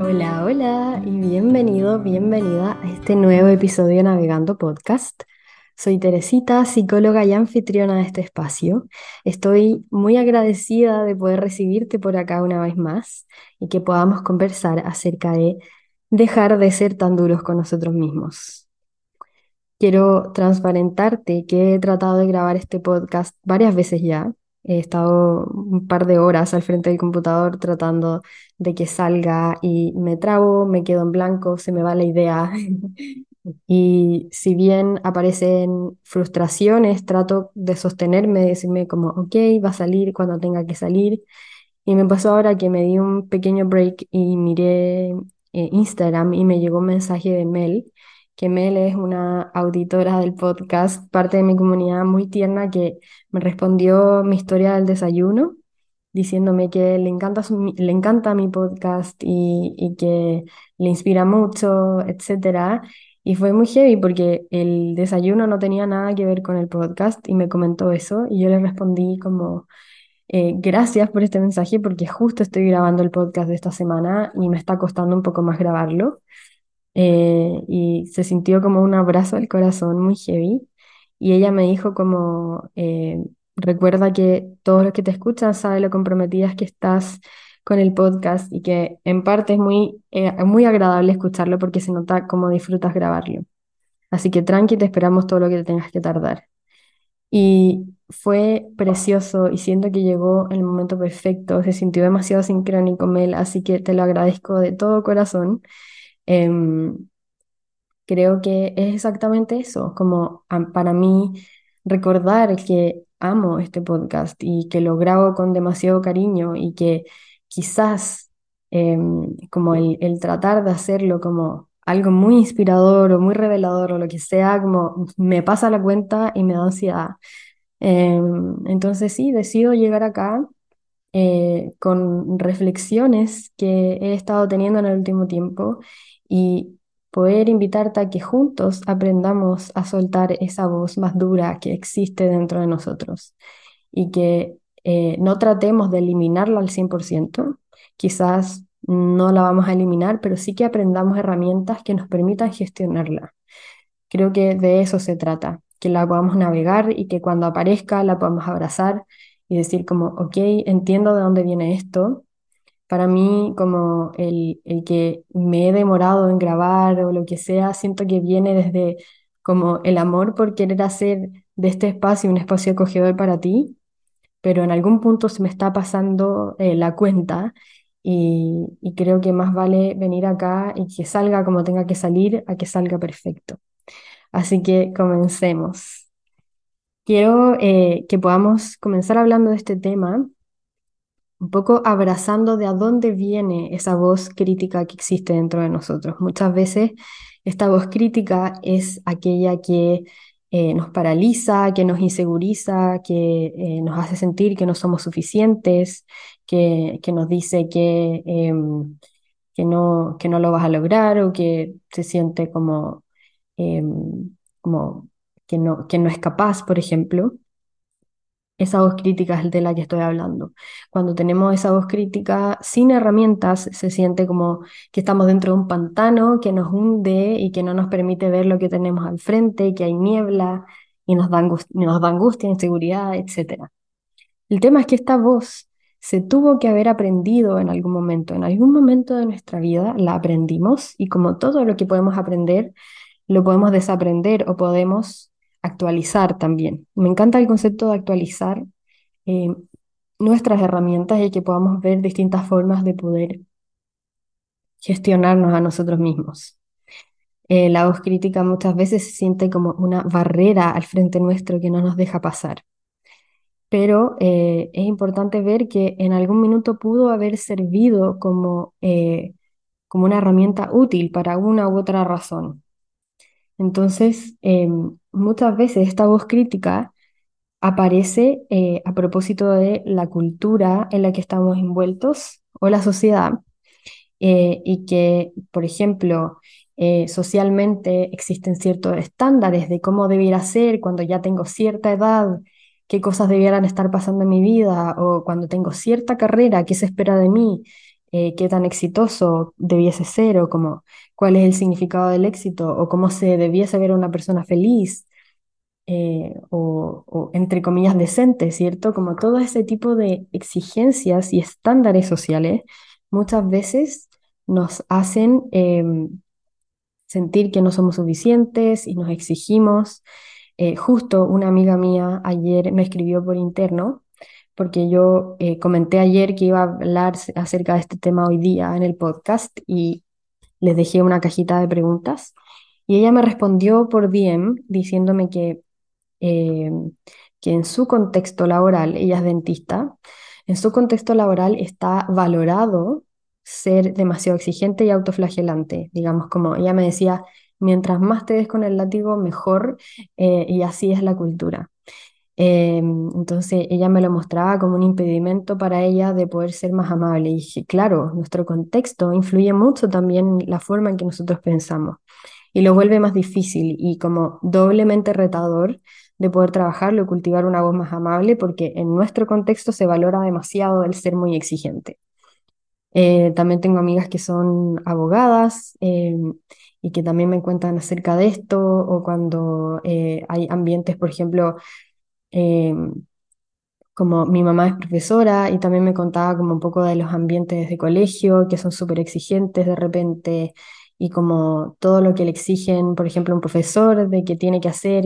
Hola, hola y bienvenido, bienvenida a este nuevo episodio de Navegando Podcast. Soy Teresita, psicóloga y anfitriona de este espacio. Estoy muy agradecida de poder recibirte por acá una vez más y que podamos conversar acerca de dejar de ser tan duros con nosotros mismos. Quiero transparentarte que he tratado de grabar este podcast varias veces ya. He estado un par de horas al frente del computador tratando de que salga y me trabo, me quedo en blanco, se me va la idea. Y si bien aparecen frustraciones, trato de sostenerme, de decirme como, ok, va a salir cuando tenga que salir. Y me pasó ahora que me di un pequeño break y miré eh, Instagram y me llegó un mensaje de Mel, que Mel es una auditora del podcast, parte de mi comunidad muy tierna, que me respondió mi historia del desayuno, diciéndome que le encanta, le encanta mi podcast y, y que le inspira mucho, etcétera. Y fue muy heavy porque el desayuno no tenía nada que ver con el podcast y me comentó eso y yo le respondí como, eh, gracias por este mensaje porque justo estoy grabando el podcast de esta semana y me está costando un poco más grabarlo. Eh, y se sintió como un abrazo al corazón muy heavy. Y ella me dijo como, eh, recuerda que todos los que te escuchan saben lo comprometidas que estás con el podcast y que en parte es muy, muy agradable escucharlo porque se nota cómo disfrutas grabarlo. Así que tranqui, te esperamos todo lo que te tengas que tardar. Y fue precioso y siento que llegó el momento perfecto, se sintió demasiado sincrónico, Mel, así que te lo agradezco de todo corazón. Em, creo que es exactamente eso, como para mí recordar que amo este podcast y que lo grabo con demasiado cariño y que quizás em, como el, tratar de hacerlo como algo muy inspirador o muy revelador o lo que sea, como me pasa la cuenta y me da ansiedad. Em, entonces sí, decido llegar acá eh, con reflexiones que he estado teniendo en el último tiempo y poder invitarte a que juntos aprendamos a soltar esa voz más dura que existe dentro de nosotros y que eh, no tratemos de eliminarla al 100%, quizás no la vamos a eliminar, pero sí que aprendamos herramientas que nos permitan gestionarla. Creo que de eso se trata, que la podamos navegar y que cuando aparezca la podamos abrazar y decir como, ok, entiendo de dónde viene esto. Para mí, como el, el que me he demorado en grabar o lo que sea, siento que viene desde como el amor por querer hacer de este espacio un espacio acogedor para ti, pero en algún punto se me está pasando eh, la cuenta y, y, creo que más vale venir acá y que salga como tenga que salir a que salga perfecto. Así que comencemos. Quiero eh, que podamos comenzar hablando de este tema, un poco abrazando de a dónde viene esa voz crítica que existe dentro de nosotros. Muchas veces esta voz crítica es aquella que eh, nos paraliza, que nos inseguriza, que eh, nos hace sentir que no somos suficientes, que, que nos dice que, em, que, no, que no lo vas a lograr o que se siente como Em, como que no, que no es capaz, por ejemplo. Esa voz crítica es de la que estoy hablando. Cuando tenemos esa voz crítica sin herramientas, se siente como que estamos dentro de un pantano que nos hunde y que no nos permite ver lo que tenemos al frente, que hay niebla y nos da angustia, nos angustia inseguridad, etc. El tema es que esta voz se tuvo que haber aprendido en algún momento. En algún momento de nuestra vida la aprendimos y como todo lo que podemos aprender, lo podemos desaprender o podemos actualizar también. Me encanta el concepto de actualizar eh, nuestras herramientas y que podamos ver distintas formas de poder gestionarnos a nosotros mismos. Eh, la voz crítica muchas veces se siente como una barrera al frente nuestro que no nos deja pasar. Pero eh, es importante ver que en algún minuto pudo haber servido como, como una herramienta útil para una u otra razón. Entonces, em, muchas veces esta voz crítica aparece eh, a propósito de la cultura en la que estamos envueltos o la sociedad, eh, y que, por ejemplo, eh, socialmente existen ciertos estándares de cómo debiera ser cuando ya tengo cierta edad, qué cosas debieran estar pasando en mi vida, o cuando tengo cierta carrera, qué se espera de mí, eh, qué tan exitoso debiese ser, o como cuál es el significado del éxito, o cómo se debiese ver a una persona feliz. Eh, o, o, entre comillas decente, ¿cierto? Como todo ese tipo de exigencias y estándares sociales muchas veces nos hacen em, sentir que no somos suficientes y nos exigimos. Eh, justo una amiga mía ayer me escribió por interno porque yo eh, comenté ayer que iba a hablar acerca de este tema hoy día en el podcast y les dejé una cajita de preguntas y ella me respondió por DM diciéndome que, em, que en su contexto laboral, ella es dentista, en su contexto laboral está valorado ser demasiado exigente y autoflagelante. Digamos, como ella me decía, mientras más te des con el látigo, mejor, eh, y así es la cultura. Em, entonces ella me lo mostraba como un impedimento para ella de poder ser más amable. Y dije, claro, nuestro contexto influye mucho también la forma en que nosotros pensamos y lo vuelve más difícil y como doblemente retador de poder trabajarlo y cultivar una voz más amable porque en nuestro contexto se valora demasiado el ser muy exigente. Eh, también tengo amigas que son abogadas eh, y que también me cuentan acerca de esto, o cuando eh, hay ambientes, por ejemplo, como mi mamá es profesora y también me contaba como un poco de los ambientes de colegio que son súper exigentes de repente y como todo lo que le exigen, por ejemplo, un profesor de que tiene que hacer,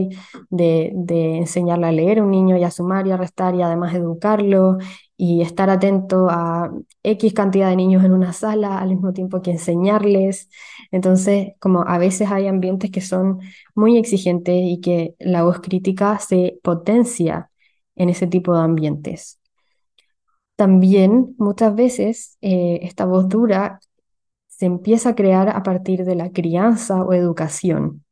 de, de enseñarle a leer a un niño y a sumar y a restar y además educarlo y estar atento a X cantidad de niños en una sala al mismo tiempo que enseñarles. Entonces, como a veces hay ambientes que son muy exigentes y que la voz crítica se potencia en ese tipo de ambientes. También muchas veces eh, esta voz dura se empieza a crear a partir de la crianza o educación.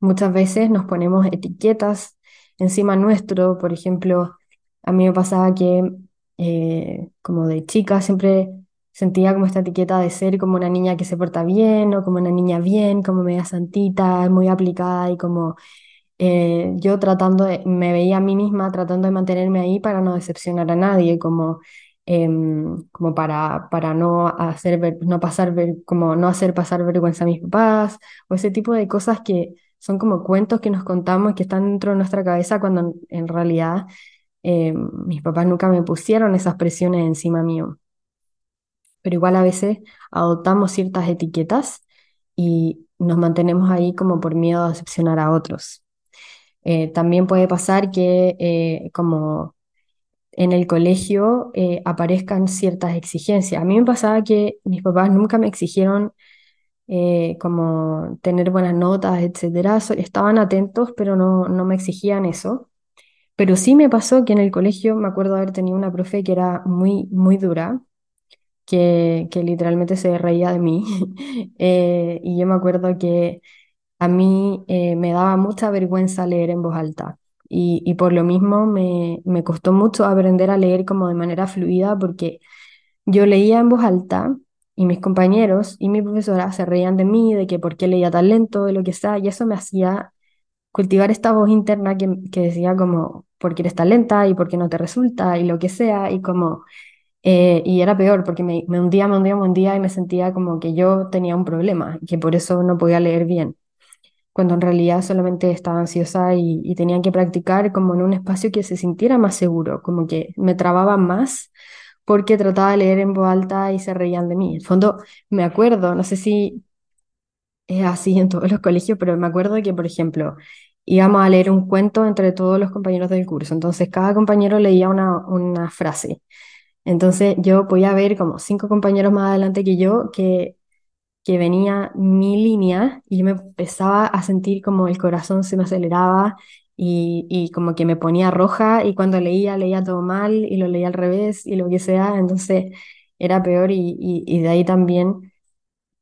Muchas veces nos ponemos etiquetas encima nuestro, por ejemplo, a mí me pasaba que eh, como de chica siempre sentía como esta etiqueta de ser como una niña que se porta bien o como una niña bien, como media santita, muy aplicada y como eh, yo tratando de, me veía a mí misma tratando de mantenerme ahí para no decepcionar a nadie, como, em, como para, para no hacer no pasar como no hacer pasar vergüenza a mis papás o ese tipo de cosas que son como cuentos que nos contamos que están dentro de nuestra cabeza cuando en realidad eh, mis papás nunca me pusieron esas presiones encima mío. Pero igual a veces adoptamos ciertas etiquetas y nos mantenemos ahí como por miedo a decepcionar a otros. Eh, también puede pasar que eh, como en el colegio aparezcan ciertas exigencias. A mí me pasaba que mis papás nunca me exigieron como tener buenas notas, etcétera. Estaban atentos, pero no, no me exigían eso. Pero sí me pasó que en el colegio me acuerdo haber tenido una profe que era muy, muy dura, que, que literalmente se reía de mí. Eh, y yo me acuerdo que a mí eh, me daba mucha vergüenza leer en voz alta. Y, y por lo mismo me, me costó mucho aprender a leer como de manera fluida porque yo leía en voz alta y mis compañeros y mi profesora se reían de mí, de que por qué leía tan lento, de lo que sea, y eso me hacía cultivar esta voz interna que, que decía como, ¿por qué eres tan lenta y por qué no te resulta y lo que sea? Y como, eh, y era peor porque me, me hundía, me hundía, me hundía y me sentía como que yo tenía un problema, que por eso no podía leer bien, cuando en realidad solamente estaba ansiosa y, y tenía que practicar como en un espacio que se sintiera más seguro, como que me trababa más porque trataba de leer en voz alta y se reían de mí. En el fondo, me acuerdo, no sé si es así en todos los colegios, pero me acuerdo que, por ejemplo, íbamos a leer un cuento entre todos los compañeros del curso. Entonces, cada compañero leía una, una frase. Entonces, yo podía ver como cinco compañeros más adelante que yo que, que venía mi línea y yo me empezaba a sentir como el corazón se me aceleraba y, y como que me ponía roja y cuando leía, leía todo mal y lo leía al revés y lo que sea. Entonces, era peor y, y, y de ahí también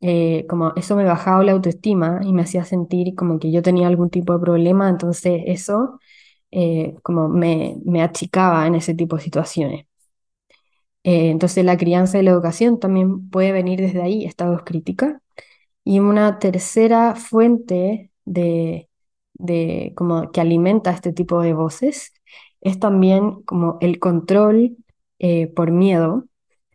eh, como eso me bajaba la autoestima y me hacía sentir como que yo tenía algún tipo de problema, entonces eso eh, como me, me, achicaba en ese tipo de situaciones. Eh, entonces la crianza y la educación también puede venir desde ahí, estados crítica. Y una tercera fuente de, de como que alimenta este tipo de voces es también como el control eh, por miedo,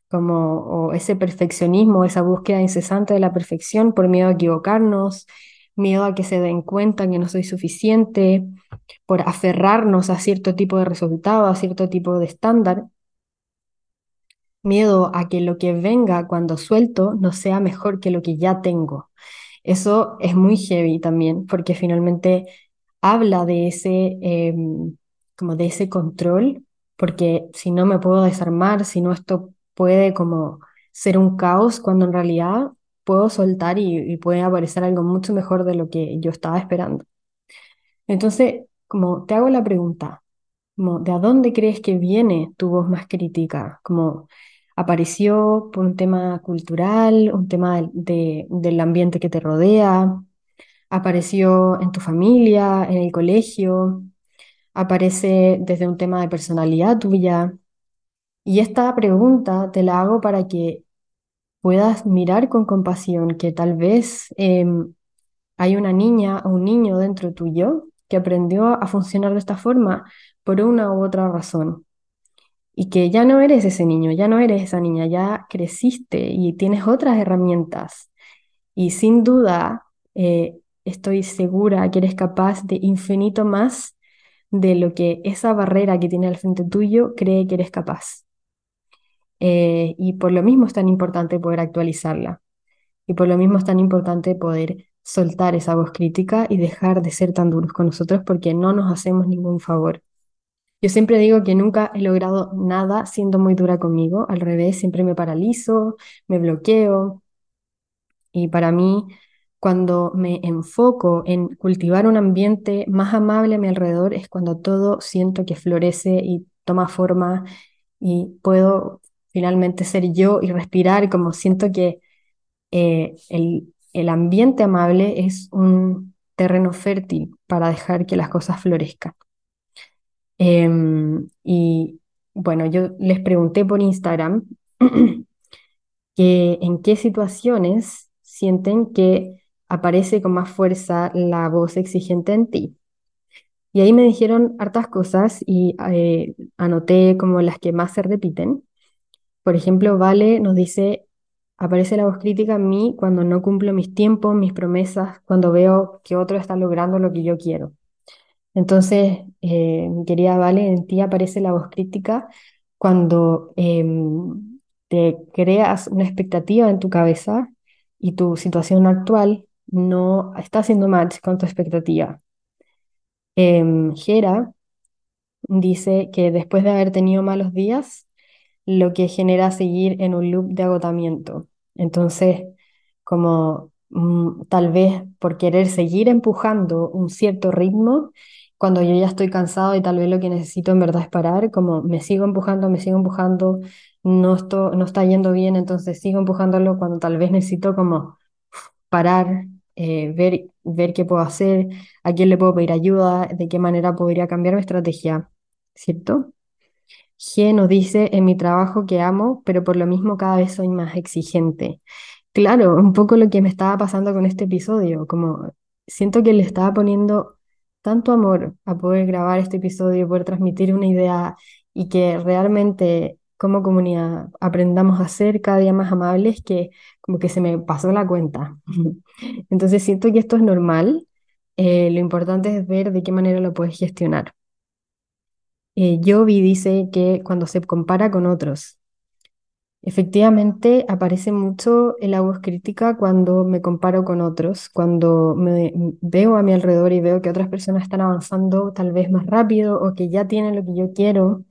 como o ese perfeccionismo, esa búsqueda incesante de la perfección por miedo a equivocarnos, miedo a que se den cuenta que no soy suficiente, por aferrarnos a cierto tipo de resultado, a cierto tipo de estándar, miedo a que lo que venga cuando suelto no sea mejor que lo que ya tengo. Eso es muy heavy también, porque finalmente habla de ese, em, como de ese control, porque si no me puedo desarmar, si no esto puede como ser un caos, cuando en realidad puedo soltar y, y puede aparecer algo mucho mejor de lo que yo estaba esperando. Entonces, como te hago la pregunta, como, ¿de a dónde crees que viene tu voz más crítica? Como, ¿apareció por un tema cultural, un tema de- de- del ambiente que te rodea? ¿Apareció en tu familia, en el colegio? ¿Aparece desde un tema de personalidad tuya? Y esta pregunta te la hago para que puedas mirar con compasión que tal vez em, hay una niña o un niño dentro tuyo que aprendió a funcionar de esta forma por una u otra razón y que ya no eres ese niño, ya no eres esa niña, ya creciste y tienes otras herramientas y sin duda eh, estoy segura que eres capaz de infinito más de lo que esa barrera que tiene al frente tuyo cree que eres capaz. Eh, y por lo mismo es tan importante poder actualizarla. Y por lo mismo es tan importante poder soltar esa voz crítica y dejar de ser tan duros con nosotros porque no nos hacemos ningún favor. Yo siempre digo que nunca he logrado nada siendo muy dura conmigo, al revés, siempre me paralizo, me bloqueo y para mí cuando me enfoco en cultivar un ambiente más amable a mi alrededor es cuando todo siento que florece y toma forma y puedo finalmente ser yo y respirar como siento que eh, el, el ambiente amable es un terreno fértil para dejar que las cosas florezcan. Em, y bueno, yo les pregunté por Instagram que en qué situaciones sienten que aparece con más fuerza la voz exigente en ti. Y ahí me dijeron hartas cosas y eh, anoté como las que más se repiten. Por ejemplo, Vale nos dice, aparece la voz crítica en mí cuando no cumplo mis tiempos, mis promesas, cuando veo que otro está logrando lo que yo quiero. Entonces, eh, querida Vale, en ti aparece la voz crítica cuando em, te creas una expectativa en tu cabeza y tu situación actual no está haciendo match con tu expectativa. Em, Gera dice que después de haber tenido malos días, lo que genera seguir en un loop de agotamiento. Entonces, como mm, tal vez por querer seguir empujando un cierto ritmo, cuando yo ya estoy cansado y tal vez lo que necesito en verdad es parar, como me sigo empujando, me sigo empujando, no, esto, no está yendo bien, entonces sigo empujándolo cuando tal vez necesito como parar, eh, ver, ver qué puedo hacer, a quién le puedo pedir ayuda, de qué manera podría cambiar mi estrategia, ¿cierto? G nos dice, en mi trabajo que amo, pero por lo mismo cada vez soy más exigente. Claro, un poco lo que me estaba pasando con este episodio, como siento que le estaba poniendo tanto amor a poder grabar este episodio, poder transmitir una idea y que realmente como comunidad aprendamos a ser cada día más amables que como que se me pasó la cuenta. Entonces siento que esto es normal, eh, lo importante es ver de qué manera lo puedes gestionar. Eh, Jovi dice que cuando se compara con otros, efectivamente aparece mucho el la voz crítica cuando me comparo con otros, cuando me veo a mi alrededor y veo que otras personas están avanzando tal vez más rápido o que ya tienen lo que yo quiero,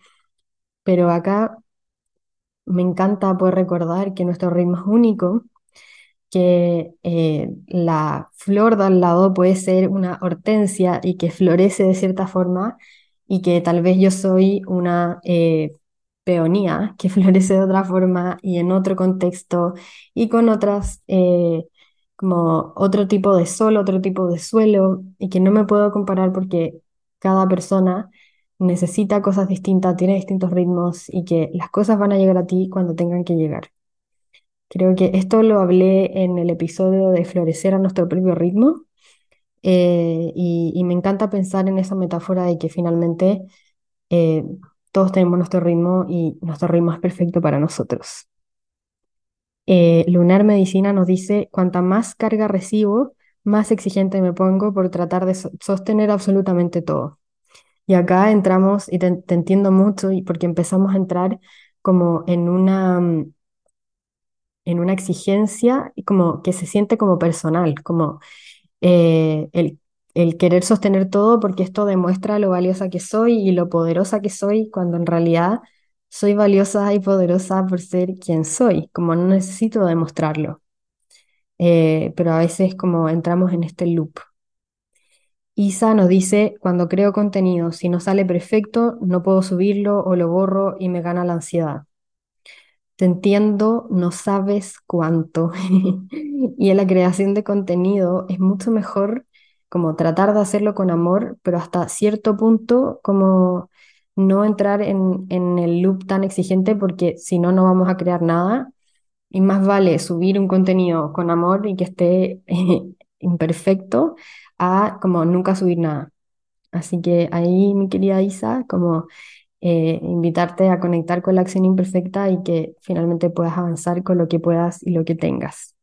pero acá me encanta poder recordar que nuestro ritmo es único que eh, la flor de al lado puede ser una hortensia y que florece de cierta forma y que tal vez yo soy una eh, peonía que florece de otra forma y en otro contexto y con otras, eh, como otro tipo de sol, otro tipo de suelo y que no me puedo comparar porque cada persona necesita cosas distintas, tiene distintos ritmos y que las cosas van a llegar a ti cuando tengan que llegar. Creo que esto lo hablé en el episodio de Florecer a nuestro propio ritmo eh, y, me encanta pensar en esa metáfora de que finalmente eh, todos tenemos nuestro ritmo y nuestro ritmo es perfecto para nosotros. Eh, Lunar Medicina nos dice, cuanta más carga recibo, más exigente me pongo por tratar de so- sostener absolutamente todo. Y acá entramos, y te, entiendo mucho, y porque empezamos a entrar como en una, en una exigencia como que se siente como personal, como eh, el, el querer sostener todo porque esto demuestra lo valiosa que soy y lo poderosa que soy, cuando en realidad soy valiosa y poderosa por ser quien soy, como no necesito demostrarlo. Eh, pero a veces como entramos en este loop. Isa nos dice, cuando creo contenido, si no sale perfecto, no puedo subirlo o lo borro y me gana la ansiedad. Te entiendo, no sabes cuánto. Y en la creación de contenido es mucho mejor como tratar de hacerlo con amor, pero hasta cierto punto como no entrar en, en el loop tan exigente porque si no, no vamos a crear nada. Y más vale subir un contenido con amor y que esté imperfecto a como nunca subir nada. Así que ahí, mi querida Isa, como eh, invitarte a conectar con la acción imperfecta y que finalmente puedas avanzar con lo que puedas y lo que tengas.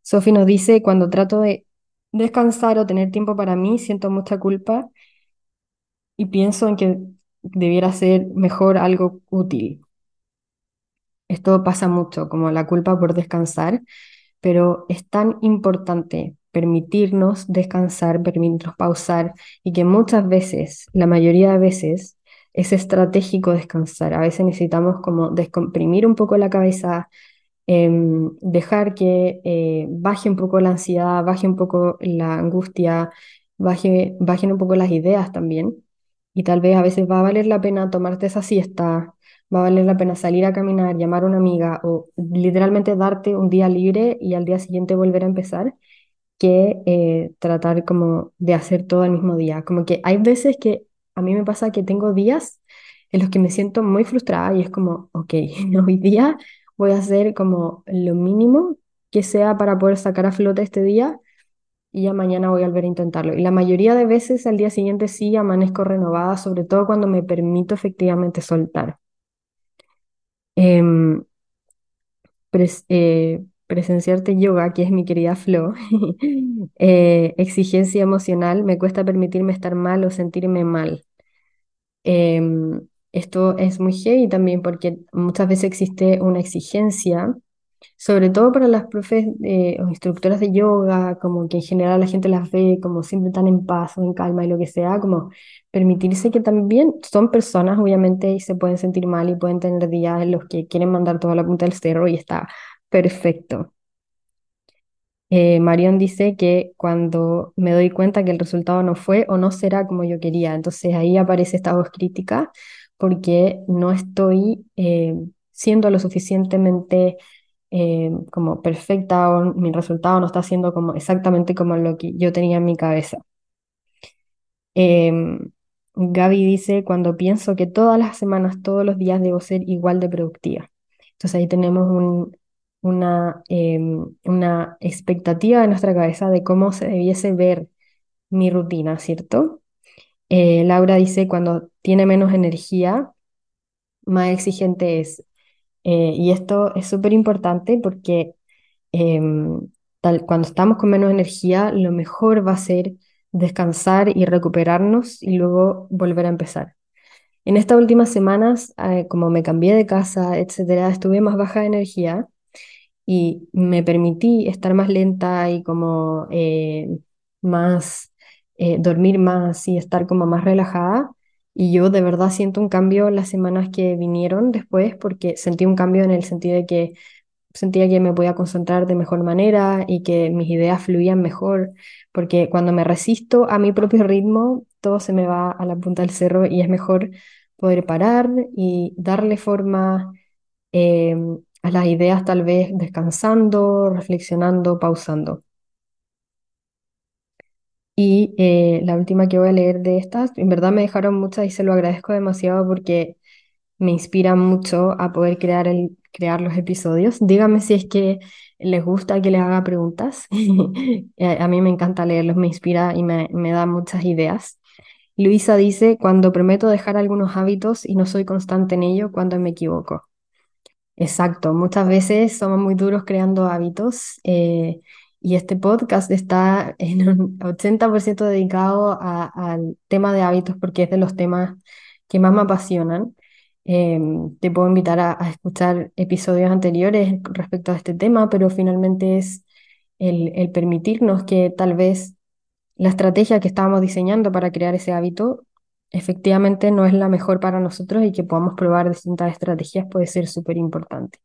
Sophie nos dice, cuando trato de descansar o tener tiempo para mí, siento mucha culpa y pienso en que debiera ser mejor algo útil. Esto pasa mucho, como la culpa por descansar, pero es tan importante permitirnos descansar, permitirnos pausar y que muchas veces, la mayoría de veces, es estratégico descansar. A veces necesitamos como descomprimir un poco la cabeza, em, dejar que eh, baje un poco la ansiedad, baje un poco la angustia, baje, bajen un poco las ideas también. Y tal vez a veces va a valer la pena tomarte esa siesta, va a valer la pena salir a caminar, llamar a una amiga o literalmente darte un día libre y al día siguiente volver a empezar, que eh, tratar como de hacer todo el mismo día. Como que hay veces que a mí me pasa que tengo días en los que me siento muy frustrada y es como, ok, hoy día voy a hacer como lo mínimo que sea para poder sacar a flote este día y ya mañana voy a volver a intentarlo. Y la mayoría de veces al día siguiente sí amanezco renovada, sobre todo cuando me permito efectivamente soltar. Em, eh, presenciarte yoga, que es mi querida Flo, eh, exigencia emocional, me cuesta permitirme estar mal o sentirme mal. Em, esto es muy heavy también porque muchas veces existe una exigencia sobre todo para las profes eh, o instructoras de yoga, como que en general la gente las ve como siempre tan en paz o en calma y lo que sea, como permitirse que también son personas, obviamente, y se pueden sentir mal y pueden tener días en los que quieren mandar toda la punta del cerro y está perfecto. Eh, Marion dice que cuando me doy cuenta que el resultado no fue o no será como yo quería, entonces ahí aparece esta voz crítica porque no estoy eh, siendo lo suficientemente eh, como perfecta o mi resultado no está siendo como exactamente como lo que yo tenía en mi cabeza. Em, Gaby dice, cuando pienso que todas las semanas, todos los días debo ser igual de productiva. Entonces ahí tenemos un- una, em, una expectativa en nuestra cabeza de cómo se debiese ver mi rutina, ¿cierto? Eh, Laura dice, cuando tiene menos energía, más exigente es. Eh, y esto es súper importante porque em, tal, cuando estamos con menos energía, lo mejor va a ser descansar y recuperarnos y luego volver a empezar. En estas últimas semanas, eh, como me cambié de casa, etcétera, estuve más baja de energía y me permití estar más lenta y como eh, más, eh, dormir más y estar como más relajada. Y yo de verdad siento un cambio las semanas que vinieron después porque sentí un cambio en el sentido de que sentía que me podía concentrar de mejor manera y que mis ideas fluían mejor, porque cuando me resisto a mi propio ritmo, todo se me va a la punta del cerro y es mejor poder parar y darle forma eh, a las ideas tal vez descansando, reflexionando, pausando. Y eh, la última que voy a leer de estas, en verdad me dejaron muchas y se lo agradezco demasiado porque me inspira mucho a poder crear el crear los episodios. Díganme si es que les gusta que les haga preguntas. a mí me encanta leerlos, me inspira y me, me da muchas ideas. Luisa dice, cuando prometo dejar algunos hábitos y no soy constante en ello, cuando me equivoco. Exacto, muchas veces somos muy duros creando hábitos eh, y este podcast está en un 80% dedicado al tema de hábitos porque es de los temas que más me apasionan. Em, te puedo invitar a, escuchar episodios anteriores respecto a este tema, pero finalmente es el, el permitirnos que tal vez la estrategia que estábamos diseñando para crear ese hábito efectivamente no es la mejor para nosotros y que podamos probar distintas estrategias puede ser súper importante.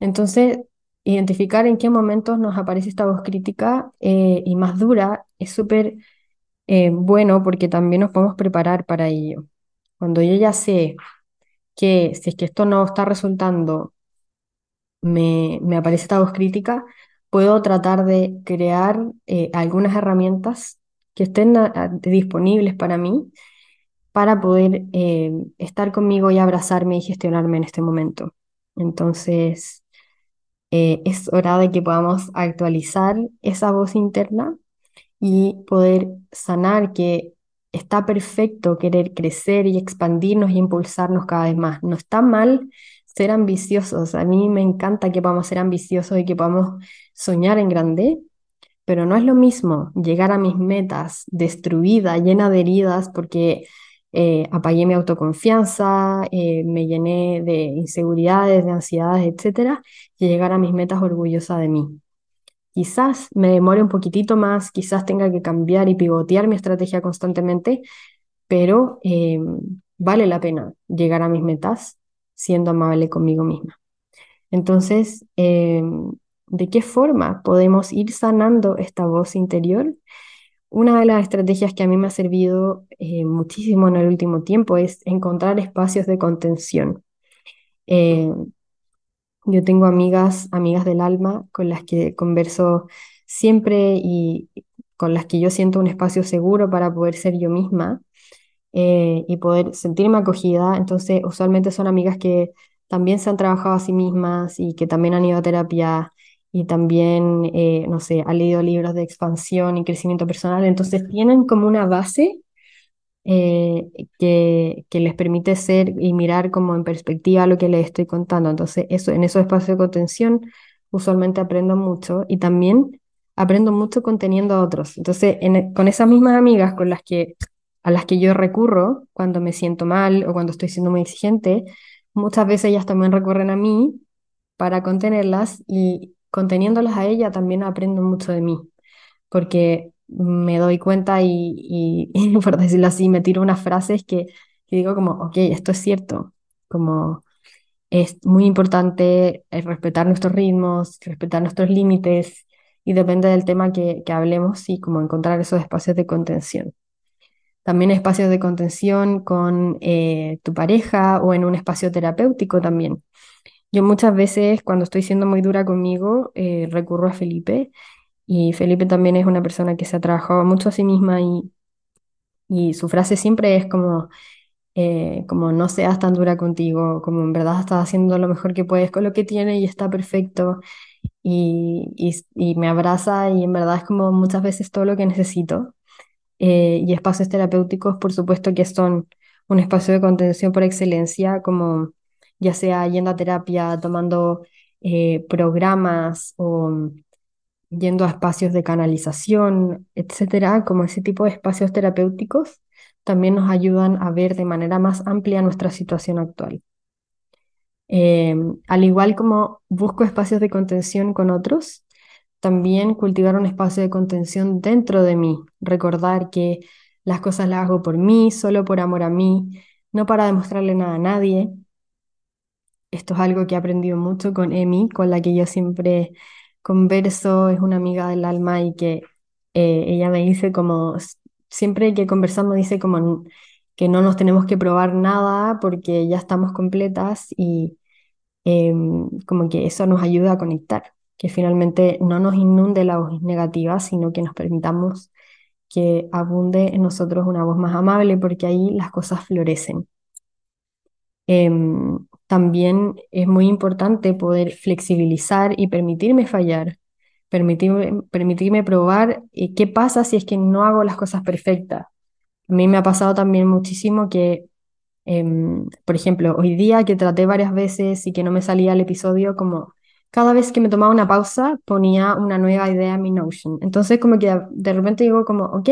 Entonces, identificar en qué momentos nos aparece esta voz crítica eh, y más dura es súper eh, bueno porque también nos podemos preparar para ello. Cuando yo ya sé que si es que esto no está resultando, me, me aparece esta voz crítica, puedo tratar de crear eh, algunas herramientas que estén disponibles para mí para poder estar conmigo y abrazarme y gestionarme en este momento. Entonces, eh, es hora de que podamos actualizar esa voz interna y poder sanar que está perfecto querer crecer y expandirnos y impulsarnos cada vez más. No está mal ser ambiciosos. A mí me encanta que podamos ser ambiciosos y que podamos soñar en grande, pero no es lo mismo llegar a mis metas destruida, llena de heridas, porque eh, apagué mi autoconfianza, eh, me llené de inseguridades, de ansiedades, etcétera, y llegar a mis metas orgullosa de mí. Quizás me demore un poquitito más, quizás tenga que cambiar y pivotear mi estrategia constantemente, pero eh, vale la pena llegar a mis metas siendo amable conmigo misma. Entonces, ¿de qué forma podemos ir sanando esta voz interior? Una de las estrategias que a mí me ha servido eh, muchísimo en el último tiempo es encontrar espacios de contención. Eh, yo tengo amigas, amigas del alma con las que converso siempre y con las que yo siento un espacio seguro para poder ser yo misma eh, y poder sentirme acogida. Entonces, usualmente son amigas que también se han trabajado a sí mismas y que también han ido a terapia y también, eh, no sé, ha leído libros de expansión y crecimiento personal, entonces tienen como una base eh, que, que, les permite ser y mirar como en perspectiva lo que les estoy contando. Entonces, eso, en esos espacios de contención usualmente aprendo mucho y también aprendo mucho conteniendo a otros. Entonces, con esas mismas amigas con las que, a las que yo recurro cuando me siento mal o cuando estoy siendo muy exigente, muchas veces ellas también recurren a mí para contenerlas y conteniéndolas a ella también aprendo mucho de mí, porque me doy cuenta y, por decirlo así, me tiro unas frases que, digo como, ok, esto es cierto, como es muy importante eh, respetar nuestros ritmos, respetar nuestros límites y depende del tema que, hablemos y como encontrar esos espacios de contención. También espacios de contención con eh, tu pareja o en un espacio terapéutico también. Yo muchas veces cuando estoy siendo muy dura conmigo eh, recurro a Felipe y Felipe también es una persona que se ha trabajado mucho a sí misma y, y su frase siempre es como, eh, como no seas tan dura contigo, como en verdad estás haciendo lo mejor que puedes con lo que tiene y está perfecto y, y, me abraza y en verdad es como muchas veces todo lo que necesito. Eh, y espacios terapéuticos, por supuesto que son un espacio de contención por excelencia, como ya sea yendo a terapia, tomando eh, programas o yendo a espacios de canalización, etcétera, como ese tipo de espacios terapéuticos, también nos ayudan a ver de manera más amplia nuestra situación actual. Em, al igual como busco espacios de contención con otros, también cultivar un espacio de contención dentro de mí, recordar que las cosas las hago por mí, solo por amor a mí, no para demostrarle nada a nadie, esto es algo que he aprendido mucho con Emi, con la que yo siempre converso, es una amiga del alma y que eh, ella me dice como, siempre que conversamos dice como que no nos tenemos que probar nada porque ya estamos completas y em, como que eso nos ayuda a conectar, que finalmente no nos inunde la voz negativa, sino que nos permitamos que abunde en nosotros una voz más amable porque ahí las cosas florecen. Em, también es muy importante poder flexibilizar y permitirme fallar, permitirme, permitirme probar eh, qué pasa si es que no hago las cosas perfectas. A mí me ha pasado también muchísimo que, em, por ejemplo, hoy día que traté varias veces y que no me salía el episodio, como cada vez que me tomaba una pausa ponía una nueva idea en mi Notion. Entonces como que de repente digo como, ok,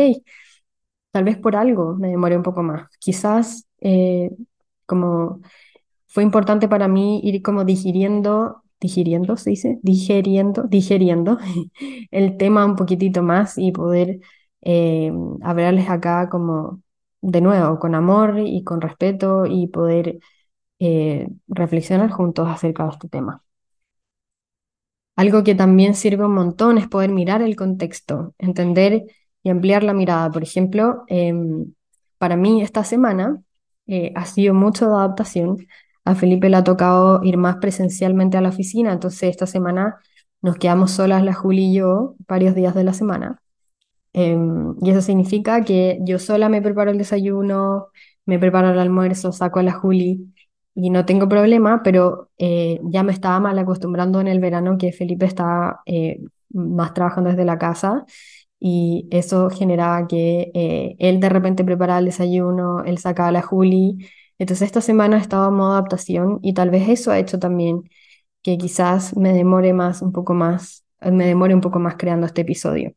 tal vez por algo me demoré un poco más. Quizás eh, como fue importante para mí ir como digiriendo, digiriendo, se dice, digeriendo, digeriendo el tema un poquitito más y poder eh, hablarles acá como de nuevo, con amor y con respeto y poder eh, reflexionar juntos acerca de este tema. Algo que también sirve un montón es poder mirar el contexto, entender y ampliar la mirada. Por ejemplo, em, para mí esta semana eh, ha sido mucho de adaptación. A Felipe le ha tocado ir más presencialmente a la oficina, entonces esta semana nos quedamos solas la Juli y yo varios días de la semana. Em, y eso significa que yo sola me preparo el desayuno, me preparo el almuerzo, saco a la Juli y no tengo problema, pero eh, ya me estaba mal acostumbrando en el verano que Felipe estaba eh, más trabajando desde la casa y eso generaba que eh, él de repente preparaba el desayuno, él sacaba a la Juli. Entonces esta semana estaba en modo adaptación y tal vez eso ha hecho también que quizás me demore más, un poco más, me demore un poco más creando este episodio.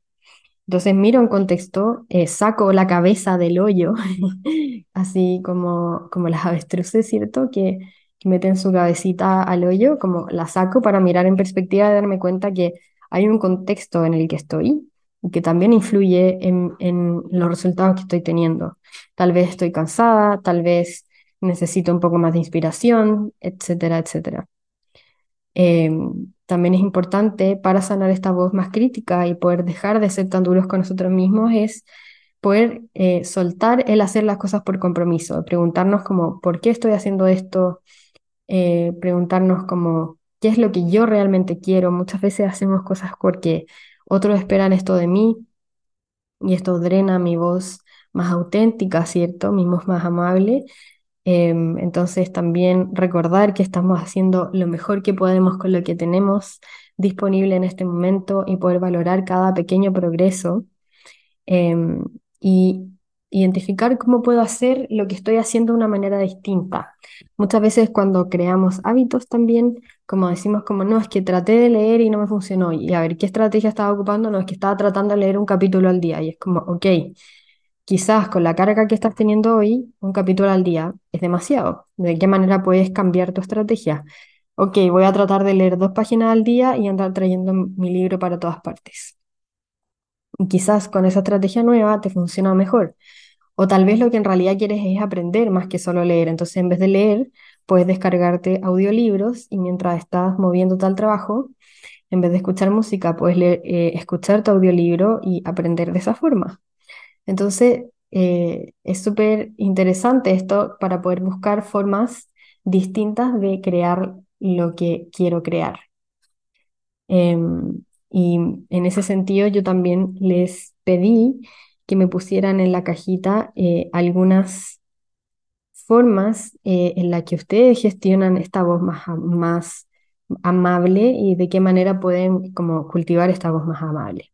Entonces miro en contexto, eh, saco la cabeza del hoyo, así como, como las avestruces, ¿cierto? Que, que meten su cabecita al hoyo, como la saco para mirar en perspectiva y darme cuenta que hay un contexto en el que estoy y que también influye en, en los resultados que estoy teniendo. Tal vez estoy cansada, tal vez necesito un poco más de inspiración, etcétera, etcétera. Em, también es importante para sanar esta voz más crítica y poder dejar de ser tan duros con nosotros mismos es poder eh, soltar el hacer las cosas por compromiso, preguntarnos como, ¿por qué estoy haciendo esto? Eh, preguntarnos como, ¿qué es lo que yo realmente quiero? Muchas veces hacemos cosas porque otros esperan esto de mí y esto drena mi voz más auténtica, ¿cierto? Mi voz más amable. Em, entonces también recordar que estamos haciendo lo mejor que podemos con lo que tenemos disponible en este momento y poder valorar cada pequeño progreso em, y identificar cómo puedo hacer lo que estoy haciendo de una manera distinta. Muchas veces cuando creamos hábitos también, como decimos como, no, es que traté de leer y no me funcionó, y a ver, ¿qué estrategia estaba ocupando? No, es que estaba tratando de leer un capítulo al día, y es como, ok, quizás con la carga que estás teniendo hoy, un capítulo al día es demasiado. ¿De qué manera puedes cambiar tu estrategia? Ok, voy a tratar de leer dos páginas al día y andar trayendo mi libro para todas partes. Quizás con esa estrategia nueva te funciona mejor. O tal vez lo que en realidad quieres es aprender más que solo leer. Entonces, en vez de leer, puedes descargarte audiolibros y mientras estás moviéndote al trabajo, en vez de escuchar música, puedes eh, escuchar tu audiolibro y aprender de esa forma. Entonces, eh, es súper interesante esto para poder buscar formas distintas de crear lo que quiero crear. Em, y en ese sentido, yo también les pedí que me pusieran en la cajita eh, algunas formas eh, en las que ustedes gestionan esta voz más, más amable y de qué manera pueden como cultivar esta voz más amable.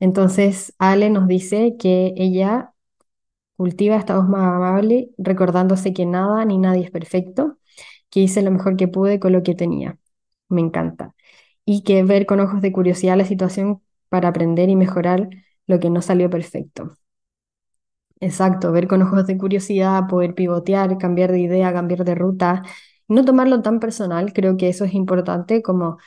Entonces, Ale nos dice que ella cultiva esta voz más amable, recordándose que nada ni nadie es perfecto, que hice lo mejor que pude con lo que tenía. Me encanta. Y que ver con ojos de curiosidad la situación para aprender y mejorar lo que no salió perfecto. Exacto, ver con ojos de curiosidad, poder pivotear, cambiar de idea, cambiar de ruta, no tomarlo tan personal, creo que eso es importante, como,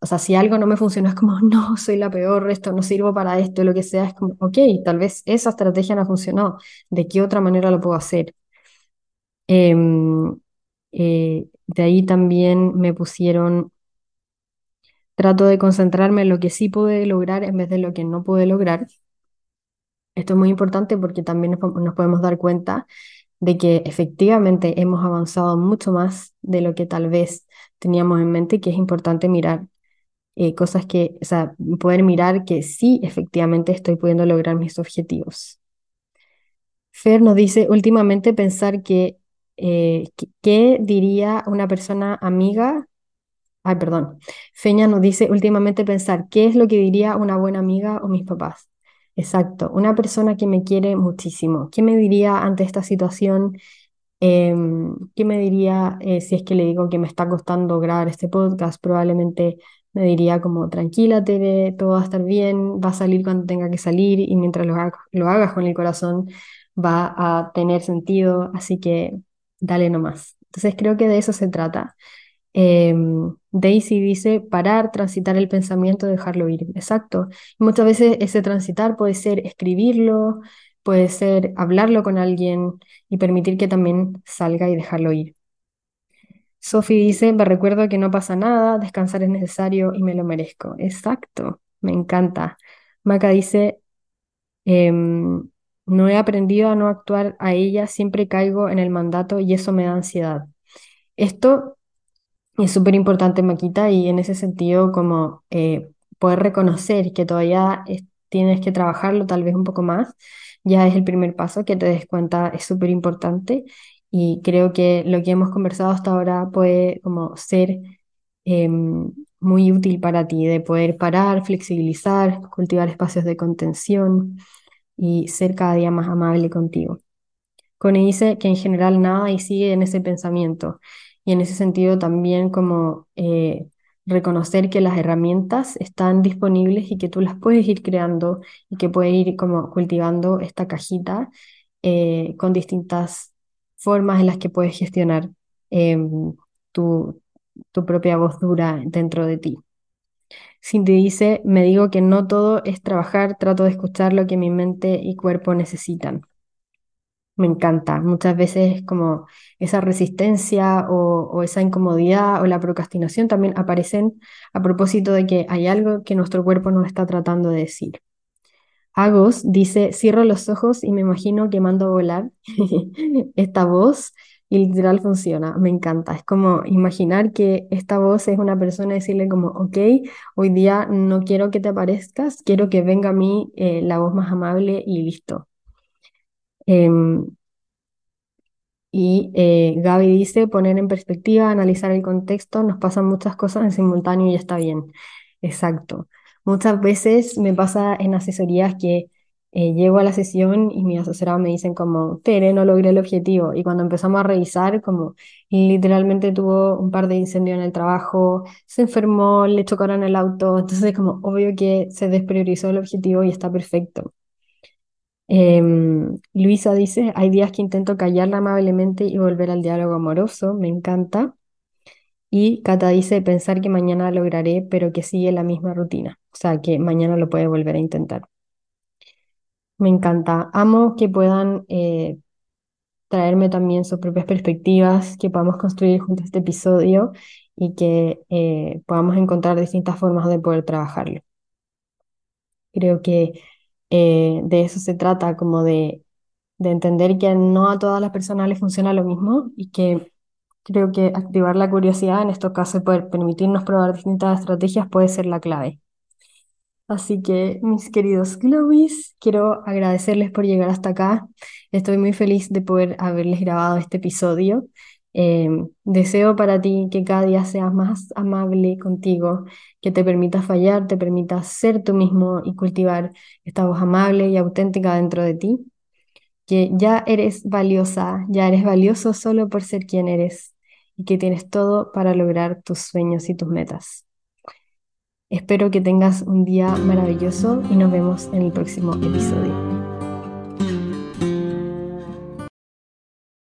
o sea, si algo no me funciona es como, no, soy la peor, esto no sirvo para esto, lo que sea, es como, ok, tal vez esa estrategia no funcionó, ¿de qué otra manera lo puedo hacer? Em, eh, de ahí también me pusieron trato de concentrarme en lo que sí pude lograr en vez de lo que no pude lograr. Esto es muy importante porque también nos podemos dar cuenta de que efectivamente hemos avanzado mucho más de lo que tal vez teníamos en mente, que es importante mirar eh, cosas que, o sea, poder mirar que sí, efectivamente estoy pudiendo lograr mis objetivos. Fer nos dice, últimamente pensar que eh, ¿qué, diría una persona amiga? Ay, perdón. Feña nos dice últimamente pensar, ¿qué es lo que diría una buena amiga o mis papás? Exacto, una persona que me quiere muchísimo. ¿Qué me diría ante esta situación? Em, ¿qué me diría eh, si es que le digo que me está costando grabar este podcast? Probablemente me diría como, tranquila, Tere, todo va a estar bien, va a salir cuando tenga que salir y mientras lo, lo hagas con el corazón va a tener sentido, así que dale nomás. Entonces creo que de eso se trata. Em, Daisy dice parar, transitar el pensamiento, dejarlo ir. Exacto. muchas veces ese transitar puede ser escribirlo, puede ser hablarlo con alguien y permitir que también salga y dejarlo ir. Sophie dice, me recuerdo que no pasa nada, descansar es necesario y me lo merezco. Exacto, me encanta. Maca dice, em, no he aprendido a no actuar a ella, siempre caigo en el mandato y eso me da ansiedad. Esto es súper importante, Maquita, y en ese sentido, como eh, poder reconocer que todavía tienes que trabajarlo tal vez un poco más, ya es el primer paso, que te des cuenta es súper importante y creo que lo que hemos conversado hasta ahora puede como ser em, muy útil para ti, de poder parar, flexibilizar, cultivar espacios de contención y ser cada día más amable contigo. Connie dice que en general nada y sigue en ese pensamiento y en ese sentido también como eh, reconocer que las herramientas están disponibles y que tú las puedes ir creando y que puedes ir como cultivando esta cajita eh, con distintas formas en las que puedes gestionar em, tu, tu propia voz dura dentro de ti. Cindy dice, me digo que no todo es trabajar, trato de escuchar lo que mi mente y cuerpo necesitan. Me encanta. Muchas veces como esa resistencia o, esa incomodidad o la procrastinación también aparecen a propósito de que hay algo que nuestro cuerpo nos está tratando de decir. Agos dice, cierro los ojos y me imagino que mando a volar esta voz y literal funciona, me encanta. Es como imaginar que esta voz es una persona y decirle como, ok, hoy día no quiero que te aparezcas, quiero que venga a mí eh, la voz más amable y listo. Em, y eh, Gaby dice, poner en perspectiva, analizar el contexto, nos pasan muchas cosas en simultáneo y está bien. Exacto. Muchas veces me pasa en asesorías que eh, llego a la sesión y mi asesorado me dicen como, Tere, no logré el objetivo. Y cuando empezamos a revisar, como literalmente tuvo un par de incendios en el trabajo, se enfermó, le chocaron el auto, entonces como obvio que se despriorizó el objetivo y está perfecto. Em, Luisa dice, hay días que intento callarla amablemente y volver al diálogo amoroso, me encanta. Y Cata dice, pensar que mañana lograré, pero que sigue la misma rutina, o sea, que mañana lo puede volver a intentar. Me encanta. Amo que puedan eh, traerme también sus propias perspectivas, que podamos construir junto a este episodio y que eh, podamos encontrar distintas formas de poder trabajarlo. Creo que eh, de eso se trata, como de, de entender que no a todas las personas les funciona lo mismo y que creo que activar la curiosidad, en estos casos, poder permitirnos probar distintas estrategias puede ser la clave. Así que, mis queridos Glowies, quiero agradecerles por llegar hasta acá. Estoy muy feliz de poder haberles grabado este episodio. Em, deseo para ti que cada día seas más amable contigo, que te permitas fallar, te permitas ser tú mismo y cultivar esta voz amable y auténtica dentro de ti, que ya eres valiosa, ya eres valioso solo por ser quien eres y que tienes todo para lograr tus sueños y tus metas. Espero que tengas un día maravilloso y nos vemos en el próximo episodio.